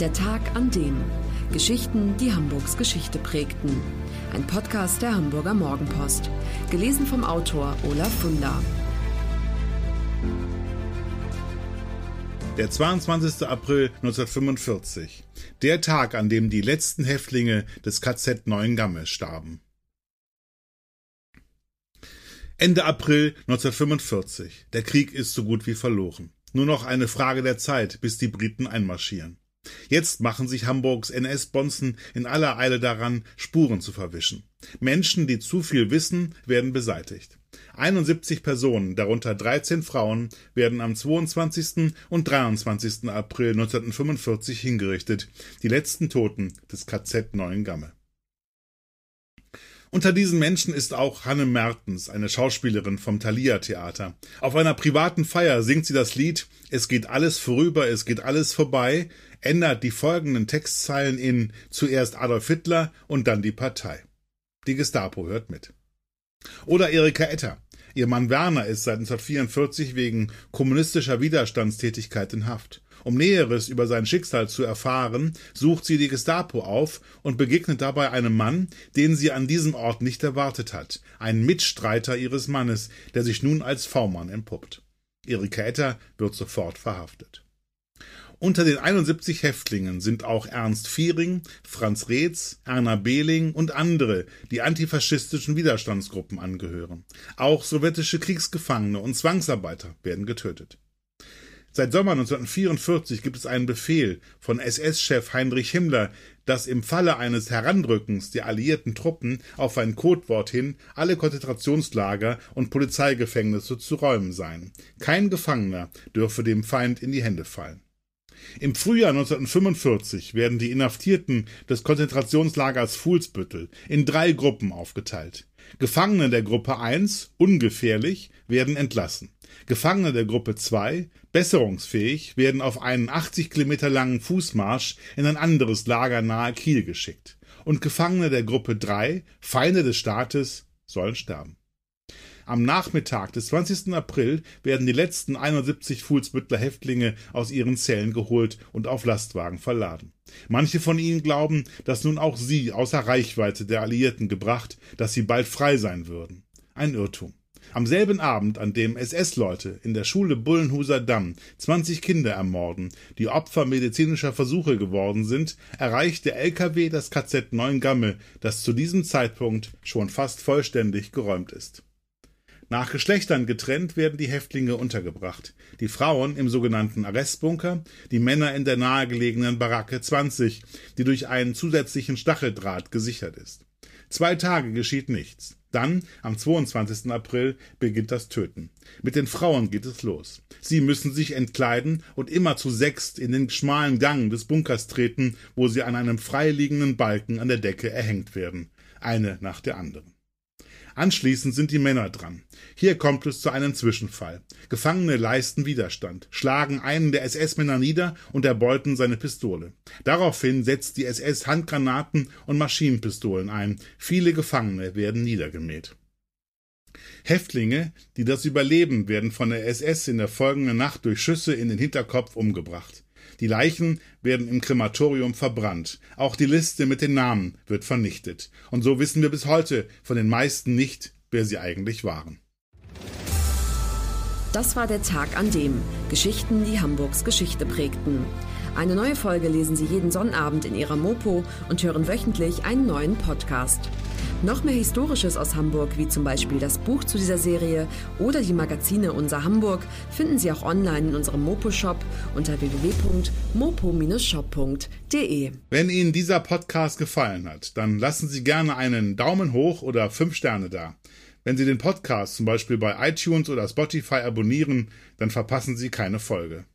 Der Tag an dem. Geschichten, die Hamburgs Geschichte prägten. Ein Podcast der Hamburger Morgenpost. Gelesen vom Autor Olaf Funder. Der 22. April 1945. Der Tag, an dem die letzten Häftlinge des KZ Neuengamme starben. Ende April 1945. Der Krieg ist so gut wie verloren. Nur noch eine Frage der Zeit, bis die Briten einmarschieren. Jetzt machen sich Hamburgs NS-Bonzen in aller Eile daran, Spuren zu verwischen. Menschen, die zu viel wissen, werden beseitigt. 71 Personen, darunter 13 Frauen, werden am 22. und 23. April 1945 hingerichtet, die letzten Toten des KZ Neuengamme. Unter diesen Menschen ist auch Hanne Mertens, eine Schauspielerin vom Thalia Theater. Auf einer privaten Feier singt sie das Lied Es geht alles vorüber, es geht alles vorbei, ändert die folgenden Textzeilen in zuerst Adolf Hitler und dann die Partei. Die Gestapo hört mit. Oder Erika Etter. Ihr Mann Werner ist seit 1944 wegen kommunistischer Widerstandstätigkeit in Haft. Um Näheres über sein Schicksal zu erfahren, sucht sie die Gestapo auf und begegnet dabei einem Mann, den sie an diesem Ort nicht erwartet hat, einen Mitstreiter ihres Mannes, der sich nun als V-Mann entpuppt. Erika Etter wird sofort verhaftet. Unter den 71 Häftlingen sind auch Ernst Viering, Franz Reetz, Erna Behling und andere, die antifaschistischen Widerstandsgruppen angehören. Auch sowjetische Kriegsgefangene und Zwangsarbeiter werden getötet. Seit Sommer 1944 gibt es einen Befehl von SS-Chef Heinrich Himmler, dass im Falle eines Herandrückens der alliierten Truppen auf ein Codewort hin alle Konzentrationslager und Polizeigefängnisse zu räumen seien. Kein Gefangener dürfe dem Feind in die Hände fallen. Im Frühjahr 1945 werden die Inhaftierten des Konzentrationslagers Fuhlsbüttel in drei Gruppen aufgeteilt. Gefangene der Gruppe 1, ungefährlich, werden entlassen. Gefangene der Gruppe 2, besserungsfähig, werden auf einen 80 Kilometer langen Fußmarsch in ein anderes Lager nahe Kiel geschickt. Und Gefangene der Gruppe 3, Feinde des Staates, sollen sterben. Am Nachmittag des 20. April werden die letzten 71 Fuhlsbüttler Häftlinge aus ihren Zellen geholt und auf Lastwagen verladen. Manche von ihnen glauben, dass nun auch sie außer Reichweite der Alliierten gebracht, dass sie bald frei sein würden. Ein Irrtum. Am selben Abend, an dem SS-Leute in der Schule Bullenhuser Damm 20 Kinder ermorden, die Opfer medizinischer Versuche geworden sind, erreicht der LKW das KZ Neuengamme, das zu diesem Zeitpunkt schon fast vollständig geräumt ist. Nach Geschlechtern getrennt werden die Häftlinge untergebracht. Die Frauen im sogenannten Arrestbunker, die Männer in der nahegelegenen Baracke 20, die durch einen zusätzlichen Stacheldraht gesichert ist. Zwei Tage geschieht nichts. Dann, am 22. April, beginnt das Töten. Mit den Frauen geht es los. Sie müssen sich entkleiden und immer zu sechst in den schmalen Gang des Bunkers treten, wo sie an einem freiliegenden Balken an der Decke erhängt werden. Eine nach der anderen. Anschließend sind die Männer dran. Hier kommt es zu einem Zwischenfall. Gefangene leisten Widerstand, schlagen einen der SS-Männer nieder und erbeuten seine Pistole. Daraufhin setzt die SS Handgranaten und Maschinenpistolen ein. Viele Gefangene werden niedergemäht. Häftlinge, die das überleben, werden von der SS in der folgenden Nacht durch Schüsse in den Hinterkopf umgebracht. Die Leichen werden im Krematorium verbrannt. Auch die Liste mit den Namen wird vernichtet. Und so wissen wir bis heute von den meisten nicht, wer sie eigentlich waren. Das war der Tag an dem Geschichten, die Hamburgs Geschichte prägten. Eine neue Folge lesen Sie jeden Sonnabend in Ihrer Mopo und hören wöchentlich einen neuen Podcast. Noch mehr Historisches aus Hamburg, wie zum Beispiel das Buch zu dieser Serie oder die Magazine Unser Hamburg, finden Sie auch online in unserem Mopo-Shop unter www.mopo-shop.de. Wenn Ihnen dieser Podcast gefallen hat, dann lassen Sie gerne einen Daumen hoch oder fünf Sterne da. Wenn Sie den Podcast zum Beispiel bei iTunes oder Spotify abonnieren, dann verpassen Sie keine Folge.